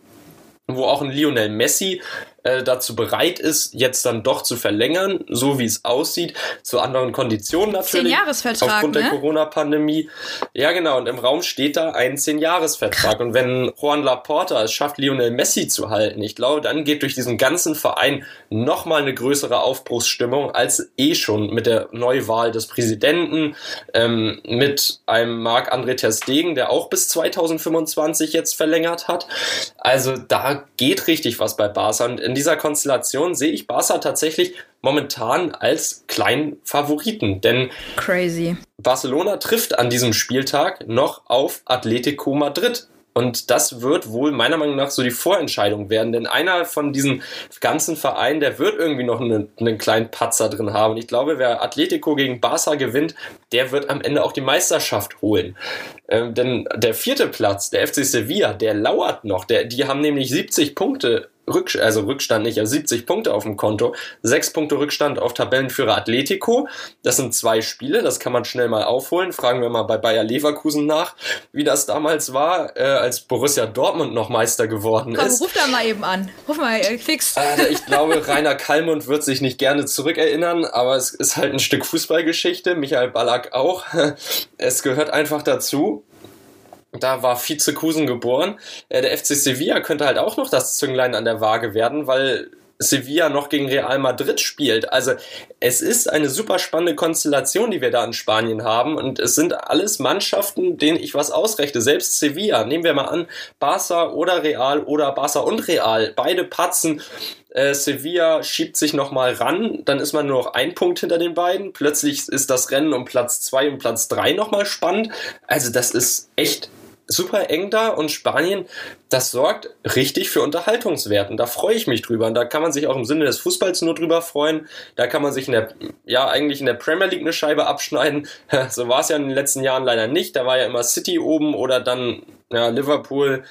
wo auch ein Lionel Messi äh, dazu bereit ist, jetzt dann doch zu verlängern, so wie es aussieht, zu anderen Konditionen natürlich. Zehn-Jahresvertrag, Aufgrund ne? der Corona-Pandemie. Ja, genau. Und im Raum steht da ein Zehn-Jahres-Vertrag. Und wenn Juan Laporta es schafft, Lionel Messi zu halten, ich glaube, dann geht durch diesen ganzen Verein nochmal eine größere Aufbruchsstimmung als eh schon mit der Neuwahl des Präsidenten, ähm, mit einem Marc-André Ter Stegen, der auch bis 2025 jetzt verlängert hat. Also da geht richtig was bei Barca. Und in dieser Konstellation sehe ich Barca tatsächlich momentan als kleinen Favoriten, denn Crazy. Barcelona trifft an diesem Spieltag noch auf Atletico Madrid. Und das wird wohl meiner Meinung nach so die Vorentscheidung werden, denn einer von diesen ganzen Vereinen, der wird irgendwie noch einen, einen kleinen Patzer drin haben. Und ich glaube, wer Atletico gegen Barca gewinnt, der wird am Ende auch die Meisterschaft holen. Ähm, denn der vierte Platz, der FC Sevilla, der lauert noch. Der, die haben nämlich 70 Punkte Rück, also Rückstand nicht, also 70 Punkte auf dem Konto, sechs Punkte Rückstand auf Tabellenführer Atletico. Das sind zwei Spiele, das kann man schnell mal aufholen. Fragen wir mal bei Bayer Leverkusen nach, wie das damals war, äh, als Borussia Dortmund noch Meister geworden Komm, ist. ruf da mal eben an. Ruf mal äh, fix. Alter, ich glaube, Rainer Kallmund wird sich nicht gerne zurückerinnern, aber es ist halt ein Stück Fußballgeschichte. Michael Ballack auch. Es gehört einfach dazu. Da war Vizekusen geboren. Äh, Der FC Sevilla könnte halt auch noch das Zünglein an der Waage werden, weil Sevilla noch gegen Real Madrid spielt. Also es ist eine super spannende Konstellation, die wir da in Spanien haben. Und es sind alles Mannschaften, denen ich was ausrechte. Selbst Sevilla, nehmen wir mal an, Barca oder Real oder Barca und Real. Beide patzen. Äh, Sevilla schiebt sich nochmal ran, dann ist man nur noch ein Punkt hinter den beiden. Plötzlich ist das Rennen um Platz zwei und Platz drei nochmal spannend. Also das ist echt super eng da und Spanien, das sorgt richtig für Unterhaltungswert und da freue ich mich drüber und da kann man sich auch im Sinne des Fußballs nur drüber freuen. Da kann man sich in der, ja, eigentlich in der Premier League eine Scheibe abschneiden. So war es ja in den letzten Jahren leider nicht. Da war ja immer City oben oder dann ja, Liverpool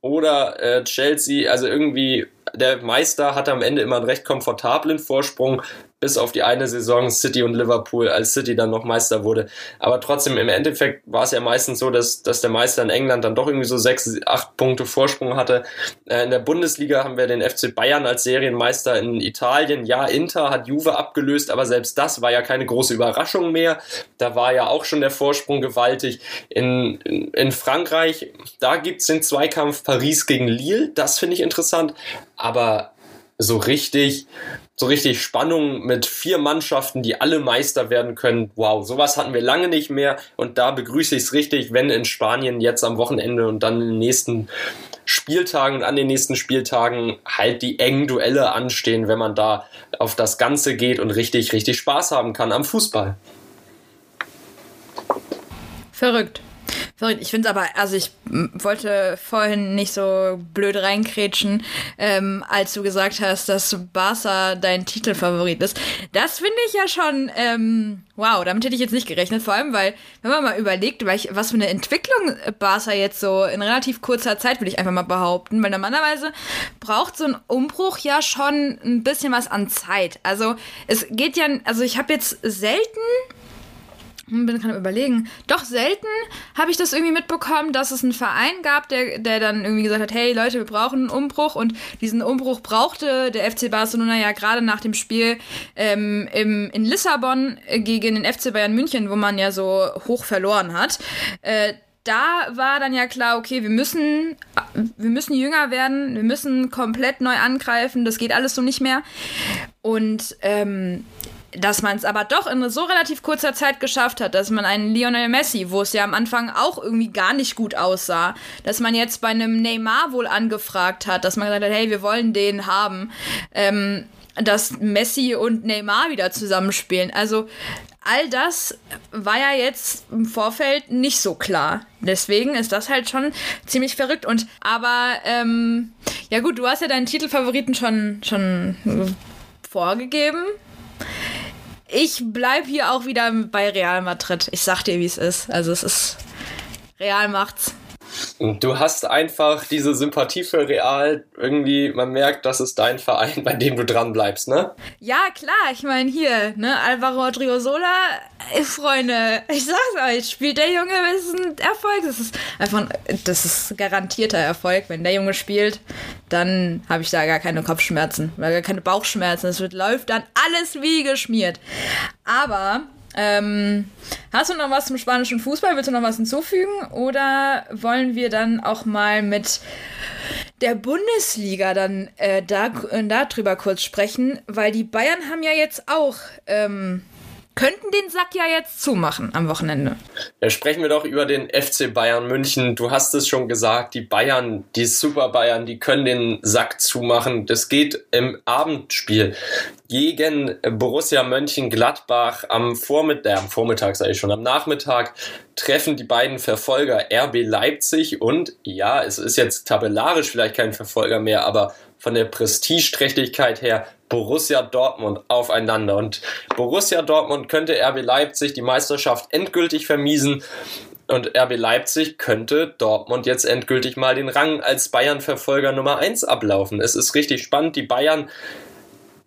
oder äh, Chelsea. Also irgendwie der Meister hatte am Ende immer einen recht komfortablen Vorsprung, bis auf die eine Saison City und Liverpool, als City dann noch Meister wurde. Aber trotzdem, im Endeffekt war es ja meistens so, dass, dass der Meister in England dann doch irgendwie so sechs, acht Punkte Vorsprung hatte. Äh, in der Bundesliga haben wir den FC Bayern als Serienmeister in Italien. Ja, Inter hat Juve abgelöst, aber selbst das war ja keine große Überraschung mehr. Da war ja auch schon der Vorsprung gewaltig. In, in, in Frankreich, da gibt's den Zweikampf Paris gegen Lille. Das finde ich interessant. Aber so richtig, so richtig Spannung mit vier Mannschaften, die alle Meister werden können. Wow, sowas hatten wir lange nicht mehr. Und da begrüße ich es richtig, wenn in Spanien jetzt am Wochenende und dann in den nächsten Spieltagen und an den nächsten Spieltagen halt die engen Duelle anstehen, wenn man da auf das Ganze geht und richtig, richtig Spaß haben kann am Fußball. Verrückt. Verrückt. Ich finde es aber, also ich wollte vorhin nicht so blöd reinkrätschen, ähm, als du gesagt hast, dass Barca dein Titelfavorit ist. Das finde ich ja schon, ähm, wow, damit hätte ich jetzt nicht gerechnet. Vor allem, weil, wenn man mal überlegt, was für eine Entwicklung Barca jetzt so in relativ kurzer Zeit, würde ich einfach mal behaupten, weil normalerweise braucht so ein Umbruch ja schon ein bisschen was an Zeit. Also es geht ja, also ich habe jetzt selten bin gerade überlegen. Doch selten habe ich das irgendwie mitbekommen, dass es einen Verein gab, der, der dann irgendwie gesagt hat, hey Leute, wir brauchen einen Umbruch und diesen Umbruch brauchte der FC Barcelona ja gerade nach dem Spiel ähm, im, in Lissabon gegen den FC Bayern München, wo man ja so hoch verloren hat. Äh, da war dann ja klar, okay, wir müssen, wir müssen jünger werden, wir müssen komplett neu angreifen, das geht alles so nicht mehr. Und ähm, dass man es aber doch in so relativ kurzer Zeit geschafft hat, dass man einen Lionel Messi, wo es ja am Anfang auch irgendwie gar nicht gut aussah, dass man jetzt bei einem Neymar wohl angefragt hat, dass man gesagt hat, hey, wir wollen den haben, ähm, dass Messi und Neymar wieder zusammenspielen. Also all das war ja jetzt im Vorfeld nicht so klar. Deswegen ist das halt schon ziemlich verrückt. Und aber ähm, ja gut, du hast ja deinen Titelfavoriten schon schon vorgegeben ich bleib hier auch wieder bei Real Madrid. Ich sag dir, wie es ist. Also es ist Real macht's. Du hast einfach diese Sympathie für Real. Irgendwie, man merkt, das ist dein Verein, bei dem du dran bleibst, ne? Ja, klar. Ich meine, hier, ne, Alvaro Driosola, ey, Freunde, ich sag's euch, spielt der Junge, ist ein Erfolg. Das ist einfach, das ist garantierter Erfolg. Wenn der Junge spielt, dann habe ich da gar keine Kopfschmerzen, oder gar keine Bauchschmerzen. Es wird, läuft dann alles wie geschmiert. Aber ähm, hast du noch was zum spanischen Fußball? Willst du noch was hinzufügen? Oder wollen wir dann auch mal mit der Bundesliga dann äh, da, äh, darüber kurz sprechen? Weil die Bayern haben ja jetzt auch ähm, könnten den Sack ja jetzt zumachen am Wochenende. Ja, sprechen wir doch über den FC Bayern München. Du hast es schon gesagt, die Bayern, die Super Bayern, die können den Sack zumachen. Das geht im Abendspiel gegen Borussia Mönchengladbach am Vormittag, äh, am Vormittag sage ich schon, am Nachmittag treffen die beiden Verfolger RB Leipzig und ja, es ist jetzt tabellarisch vielleicht kein Verfolger mehr, aber von der Prestigeträchtigkeit her Borussia Dortmund aufeinander. Und Borussia Dortmund könnte RB Leipzig die Meisterschaft endgültig vermiesen. Und RB Leipzig könnte Dortmund jetzt endgültig mal den Rang als Bayern-Verfolger Nummer 1 ablaufen. Es ist richtig spannend. Die Bayern,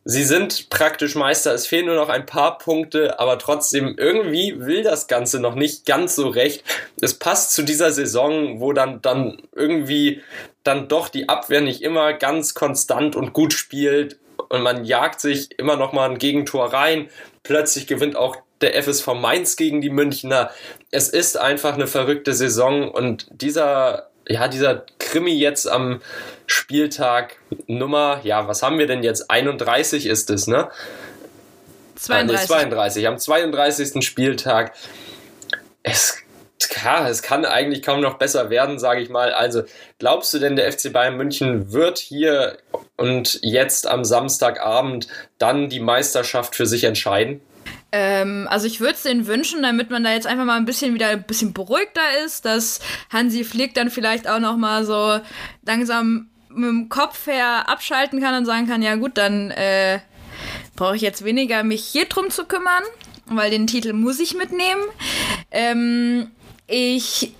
sie sind praktisch Meister. Es fehlen nur noch ein paar Punkte, aber trotzdem irgendwie will das Ganze noch nicht ganz so recht. Es passt zu dieser Saison, wo dann, dann irgendwie dann doch die Abwehr nicht immer ganz konstant und gut spielt und man jagt sich immer noch mal ein Gegentor rein. Plötzlich gewinnt auch der FSV Mainz gegen die Münchner. Es ist einfach eine verrückte Saison und dieser, ja, dieser Krimi jetzt am Spieltag Nummer, ja, was haben wir denn jetzt? 31 ist es, ne? 32. Äh, nee, 32. Am 32. Spieltag. Es ja, es kann eigentlich kaum noch besser werden, sage ich mal. Also, glaubst du denn, der FC Bayern München wird hier und jetzt am Samstagabend dann die Meisterschaft für sich entscheiden? Ähm, also ich würde es denen wünschen, damit man da jetzt einfach mal ein bisschen wieder ein bisschen beruhigter ist, dass Hansi Flick dann vielleicht auch noch mal so langsam mit dem Kopf her abschalten kann und sagen kann, ja gut, dann äh, brauche ich jetzt weniger mich hier drum zu kümmern, weil den Titel muss ich mitnehmen. Ähm, ich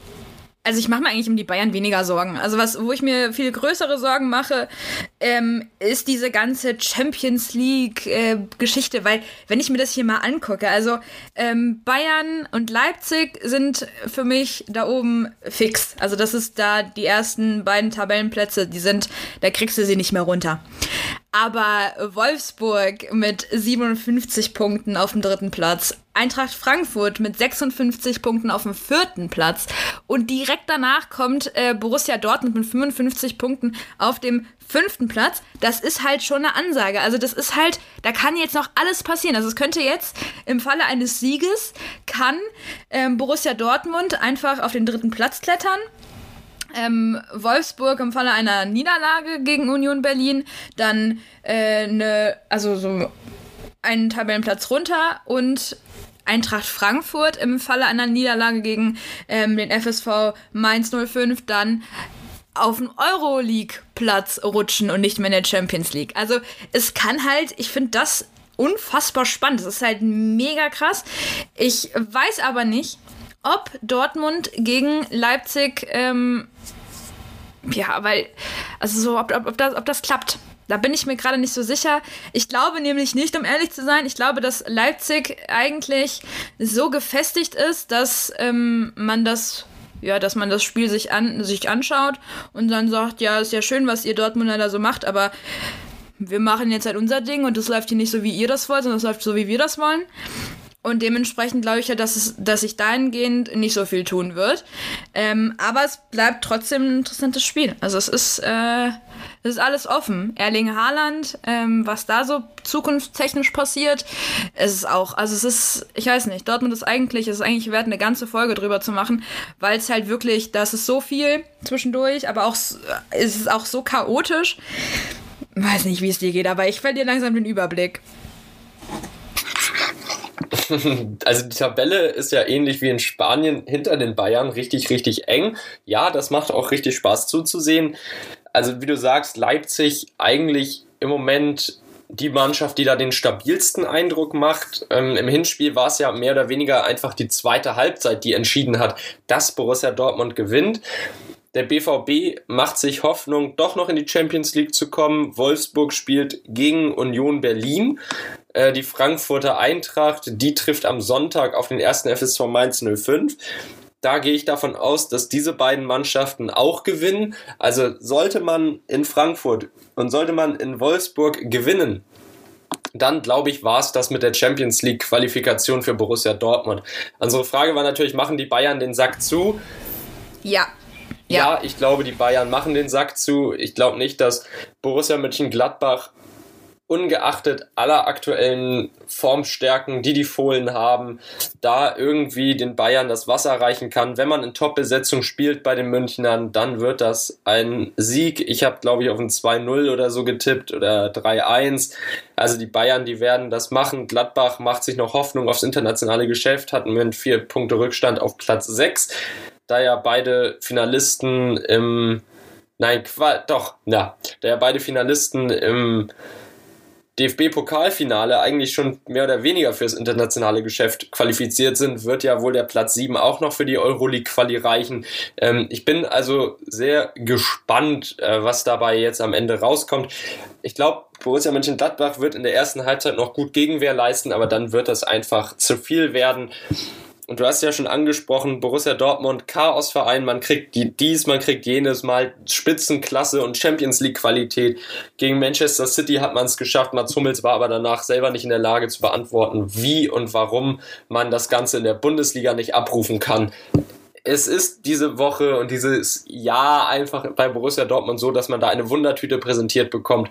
also ich mache mir eigentlich um die Bayern weniger Sorgen. Also was, wo ich mir viel größere Sorgen mache, ähm, ist diese ganze Champions League-Geschichte, äh, weil wenn ich mir das hier mal angucke, also ähm, Bayern und Leipzig sind für mich da oben fix. Also das ist da die ersten beiden Tabellenplätze, die sind, da kriegst du sie nicht mehr runter. Aber Wolfsburg mit 57 Punkten auf dem dritten Platz, Eintracht Frankfurt mit 56 Punkten auf dem vierten Platz und direkt danach kommt äh, Borussia Dortmund mit 55 Punkten auf dem fünften Platz. Das ist halt schon eine Ansage. Also das ist halt, da kann jetzt noch alles passieren. Also es könnte jetzt im Falle eines Sieges kann ähm, Borussia Dortmund einfach auf den dritten Platz klettern ähm, Wolfsburg im Falle einer Niederlage gegen Union Berlin dann äh, eine, also so einen Tabellenplatz runter und Eintracht Frankfurt im Falle einer Niederlage gegen ähm, den FSV Mainz 05 dann auf den Euroleague-Platz rutschen und nicht mehr in der Champions League. Also es kann halt, ich finde das unfassbar spannend. Das ist halt mega krass. Ich weiß aber nicht, ob Dortmund gegen Leipzig, ähm, ja, weil, also so, ob, ob, ob, das, ob das klappt. Da bin ich mir gerade nicht so sicher. Ich glaube nämlich nicht, um ehrlich zu sein. Ich glaube, dass Leipzig eigentlich so gefestigt ist, dass ähm, man das ja, dass man das Spiel sich, an, sich anschaut und dann sagt, ja, ist ja schön, was ihr Dortmunder da so macht, aber wir machen jetzt halt unser Ding und das läuft hier nicht so, wie ihr das wollt, sondern es läuft so, wie wir das wollen. Und dementsprechend glaube ich ja, dass, es, dass sich dahingehend nicht so viel tun wird. Ähm, aber es bleibt trotzdem ein interessantes Spiel. Also es ist, äh, es ist alles offen. Erling Haaland, ähm, was da so zukunftstechnisch passiert, es ist auch, also es ist, ich weiß nicht, Dortmund ist eigentlich, es ist eigentlich wert, eine ganze Folge drüber zu machen, weil es halt wirklich, das ist so viel zwischendurch, aber auch, es ist auch so chaotisch. Weiß nicht, wie es dir geht, aber ich verliere langsam den Überblick. Also die Tabelle ist ja ähnlich wie in Spanien hinter den Bayern richtig, richtig eng. Ja, das macht auch richtig Spaß zuzusehen. Also wie du sagst, Leipzig eigentlich im Moment die Mannschaft, die da den stabilsten Eindruck macht. Ähm, Im Hinspiel war es ja mehr oder weniger einfach die zweite Halbzeit, die entschieden hat, dass Borussia Dortmund gewinnt. Der BVB macht sich Hoffnung, doch noch in die Champions League zu kommen. Wolfsburg spielt gegen Union Berlin. Äh, die Frankfurter Eintracht, die trifft am Sonntag auf den ersten FSV Mainz 05. Da gehe ich davon aus, dass diese beiden Mannschaften auch gewinnen. Also sollte man in Frankfurt und sollte man in Wolfsburg gewinnen, dann glaube ich, war es das mit der Champions League Qualifikation für Borussia Dortmund. Unsere Frage war natürlich, machen die Bayern den Sack zu? Ja. Ja, ja ich glaube, die Bayern machen den Sack zu. Ich glaube nicht, dass Borussia Mönchengladbach ungeachtet aller aktuellen Formstärken, die die Fohlen haben, da irgendwie den Bayern das Wasser reichen kann. Wenn man in Top-Besetzung spielt bei den Münchnern, dann wird das ein Sieg. Ich habe, glaube ich, auf ein 2-0 oder so getippt oder 3-1. Also die Bayern, die werden das machen. Gladbach macht sich noch Hoffnung aufs internationale Geschäft, hat mit vier Punkte Rückstand auf Platz 6. Da ja beide Finalisten im Nein, doch, ja, da ja beide Finalisten im DFB-Pokalfinale eigentlich schon mehr oder weniger fürs internationale Geschäft qualifiziert sind, wird ja wohl der Platz 7 auch noch für die Euroleague-Quali reichen. Ähm, ich bin also sehr gespannt, äh, was dabei jetzt am Ende rauskommt. Ich glaube, Borussia Mönchengladbach wird in der ersten Halbzeit noch gut Gegenwehr leisten, aber dann wird das einfach zu viel werden. Und du hast ja schon angesprochen, Borussia Dortmund, Chaosverein, man kriegt die, dies, man kriegt jenes Mal Spitzenklasse und Champions League Qualität. Gegen Manchester City hat man es geschafft, Mats Hummels war aber danach selber nicht in der Lage zu beantworten, wie und warum man das Ganze in der Bundesliga nicht abrufen kann es ist diese Woche und dieses Jahr einfach bei Borussia Dortmund so, dass man da eine Wundertüte präsentiert bekommt.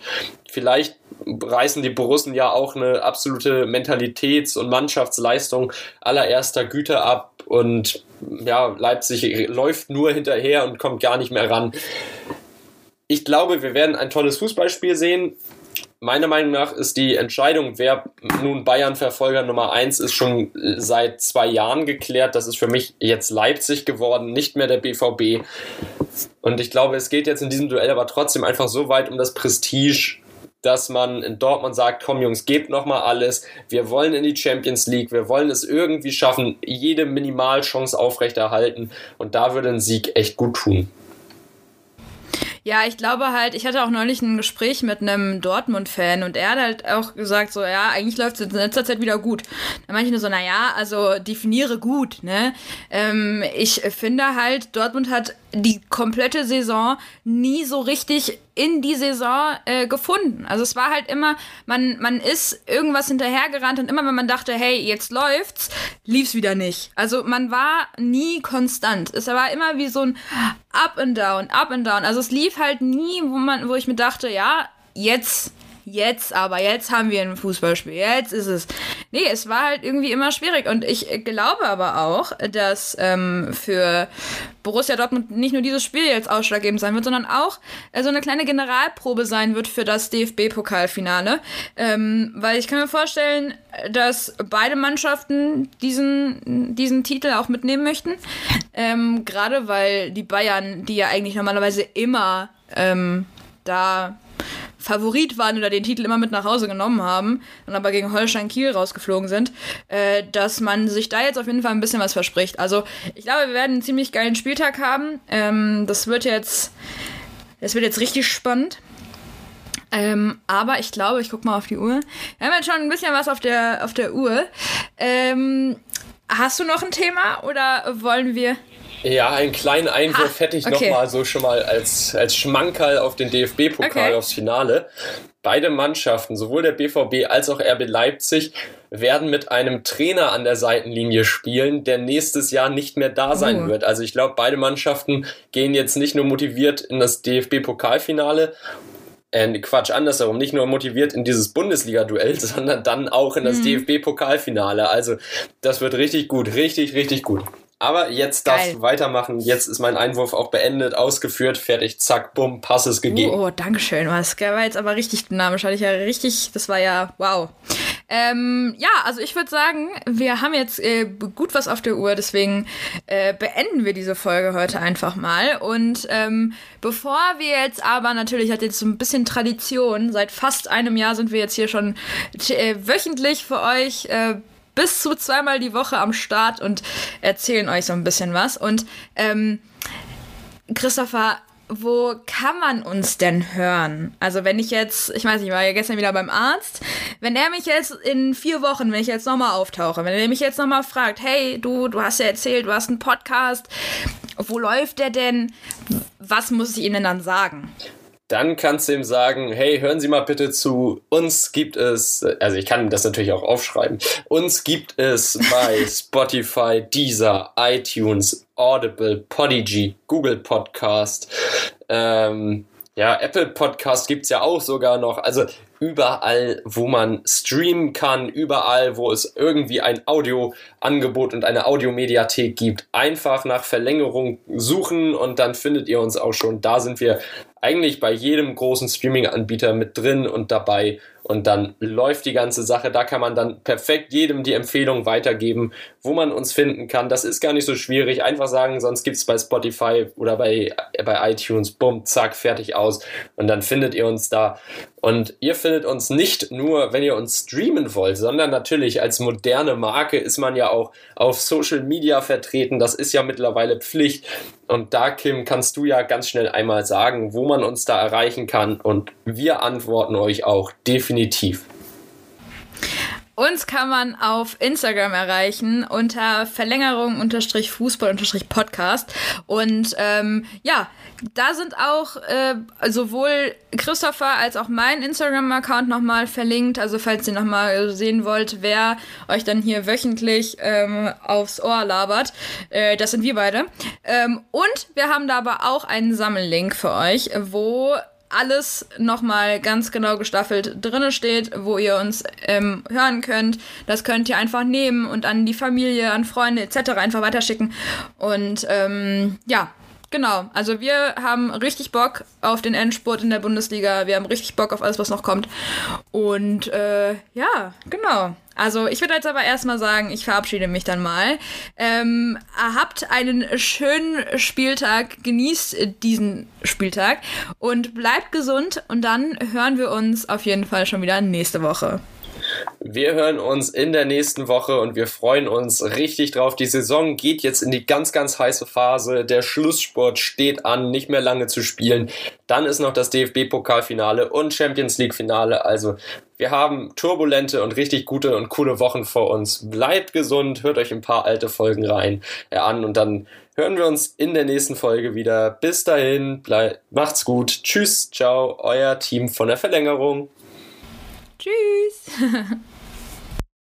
Vielleicht reißen die Borussen ja auch eine absolute Mentalitäts- und Mannschaftsleistung allererster Güte ab und ja, Leipzig läuft nur hinterher und kommt gar nicht mehr ran. Ich glaube, wir werden ein tolles Fußballspiel sehen meiner Meinung nach ist die Entscheidung, wer nun Bayern-Verfolger Nummer 1 ist, schon seit zwei Jahren geklärt. Das ist für mich jetzt Leipzig geworden, nicht mehr der BVB. Und ich glaube, es geht jetzt in diesem Duell aber trotzdem einfach so weit um das Prestige, dass man in Dortmund sagt, komm Jungs, gebt nochmal alles. Wir wollen in die Champions League. Wir wollen es irgendwie schaffen, jede Minimalchance aufrechterhalten. Und da würde ein Sieg echt gut tun. Ja, ich glaube halt, ich hatte auch neulich ein Gespräch mit einem Dortmund-Fan und er hat halt auch gesagt, so, ja, eigentlich läuft es in letzter Zeit wieder gut. Da meinte ich nur so, na ja, also definiere gut, ne? Ähm, ich finde halt, Dortmund hat die komplette Saison nie so richtig in die Saison äh, gefunden. Also es war halt immer, man, man ist irgendwas hinterhergerannt und immer wenn man dachte, hey, jetzt läuft's, lief's wieder nicht. Also man war nie konstant. Es war immer wie so ein Up and Down, Up and Down. Also es lief halt nie, wo man, wo ich mir dachte, ja, jetzt jetzt aber, jetzt haben wir ein Fußballspiel, jetzt ist es. Nee, es war halt irgendwie immer schwierig. Und ich glaube aber auch, dass ähm, für Borussia Dortmund nicht nur dieses Spiel jetzt ausschlaggebend sein wird, sondern auch äh, so eine kleine Generalprobe sein wird für das DFB-Pokalfinale. Ähm, weil ich kann mir vorstellen, dass beide Mannschaften diesen, diesen Titel auch mitnehmen möchten. Ähm, Gerade weil die Bayern, die ja eigentlich normalerweise immer ähm, da Favorit waren oder den Titel immer mit nach Hause genommen haben und aber gegen Holstein Kiel rausgeflogen sind, äh, dass man sich da jetzt auf jeden Fall ein bisschen was verspricht. Also ich glaube, wir werden einen ziemlich geilen Spieltag haben. Ähm, das wird jetzt, das wird jetzt richtig spannend. Ähm, aber ich glaube, ich gucke mal auf die Uhr. Wir haben jetzt schon ein bisschen was auf der, auf der Uhr. Ähm, hast du noch ein Thema oder wollen wir. Ja, einen kleinen Einwurf ha, hätte ich okay. nochmal so schon mal als, als Schmankerl auf den DFB-Pokal okay. aufs Finale. Beide Mannschaften, sowohl der BVB als auch RB Leipzig, werden mit einem Trainer an der Seitenlinie spielen, der nächstes Jahr nicht mehr da sein uh. wird. Also ich glaube, beide Mannschaften gehen jetzt nicht nur motiviert in das DFB-Pokalfinale äh, Quatsch, andersherum, nicht nur motiviert in dieses Bundesliga-Duell, sondern dann auch in das mhm. DFB-Pokalfinale. Also, das wird richtig gut, richtig, richtig gut. Aber jetzt darfst du weitermachen. Jetzt ist mein Einwurf auch beendet, ausgeführt, fertig, zack, bumm, Pass ist gegeben. Oh, oh danke schön. Das war jetzt aber richtig dynamisch. Hatte ich ja richtig, das war ja wow. Ähm, ja, also ich würde sagen, wir haben jetzt äh, gut was auf der Uhr, deswegen äh, beenden wir diese Folge heute einfach mal. Und ähm, bevor wir jetzt aber natürlich hat jetzt so ein bisschen Tradition, seit fast einem Jahr sind wir jetzt hier schon äh, wöchentlich für euch äh, bis zu zweimal die Woche am Start und erzählen euch so ein bisschen was. Und ähm, Christopher, wo kann man uns denn hören? Also wenn ich jetzt, ich weiß nicht, ich war ja gestern wieder beim Arzt, wenn er mich jetzt in vier Wochen, wenn ich jetzt nochmal auftauche, wenn er mich jetzt nochmal fragt, hey, du, du hast ja erzählt, du hast einen Podcast, wo läuft der denn? Was muss ich ihm denn dann sagen? Dann kannst du ihm sagen, hey, hören Sie mal bitte zu, uns gibt es, also ich kann das natürlich auch aufschreiben, uns gibt es bei Spotify, Deezer, iTunes, Audible, Podigy, Google Podcast, ähm, ja, Apple Podcast gibt's ja auch sogar noch. Also überall, wo man streamen kann, überall, wo es irgendwie ein Audioangebot und eine Audiomediathek gibt, einfach nach Verlängerung suchen und dann findet ihr uns auch schon. Da sind wir eigentlich bei jedem großen Streaming-Anbieter mit drin und dabei und dann läuft die ganze Sache. Da kann man dann perfekt jedem die Empfehlung weitergeben, wo man uns finden kann. Das ist gar nicht so schwierig. Einfach sagen, sonst gibt es bei Spotify oder bei, bei iTunes, bumm, zack, fertig aus. Und dann findet ihr uns da. Und ihr findet uns nicht nur, wenn ihr uns streamen wollt, sondern natürlich als moderne Marke ist man ja auch auf Social Media vertreten. Das ist ja mittlerweile Pflicht. Und da, Kim, kannst du ja ganz schnell einmal sagen, wo man uns da erreichen kann. Und wir antworten euch auch definitiv. Uns kann man auf Instagram erreichen unter Verlängerung unterstrich Fußball unterstrich Podcast. Und ähm, ja, da sind auch äh, sowohl Christopher als auch mein Instagram-Account nochmal verlinkt. Also falls ihr nochmal sehen wollt, wer euch dann hier wöchentlich ähm, aufs Ohr labert. Äh, das sind wir beide. Ähm, und wir haben da aber auch einen Sammellink für euch, wo alles nochmal ganz genau gestaffelt drinne steht, wo ihr uns ähm, hören könnt. Das könnt ihr einfach nehmen und an die Familie, an Freunde etc. einfach weiterschicken. Und ähm, ja, Genau, also wir haben richtig Bock auf den Endspurt in der Bundesliga. Wir haben richtig Bock auf alles, was noch kommt. Und äh, ja, genau. Also ich würde jetzt aber erstmal sagen, ich verabschiede mich dann mal. Ähm, habt einen schönen Spieltag, genießt diesen Spieltag und bleibt gesund und dann hören wir uns auf jeden Fall schon wieder nächste Woche. Wir hören uns in der nächsten Woche und wir freuen uns richtig drauf. Die Saison geht jetzt in die ganz, ganz heiße Phase. Der Schlusssport steht an, nicht mehr lange zu spielen. Dann ist noch das DFB-Pokalfinale und Champions League-Finale. Also wir haben turbulente und richtig gute und coole Wochen vor uns. Bleibt gesund, hört euch ein paar alte Folgen rein äh, an und dann hören wir uns in der nächsten Folge wieder. Bis dahin, bleib, macht's gut. Tschüss, ciao, euer Team von der Verlängerung. Tschüss.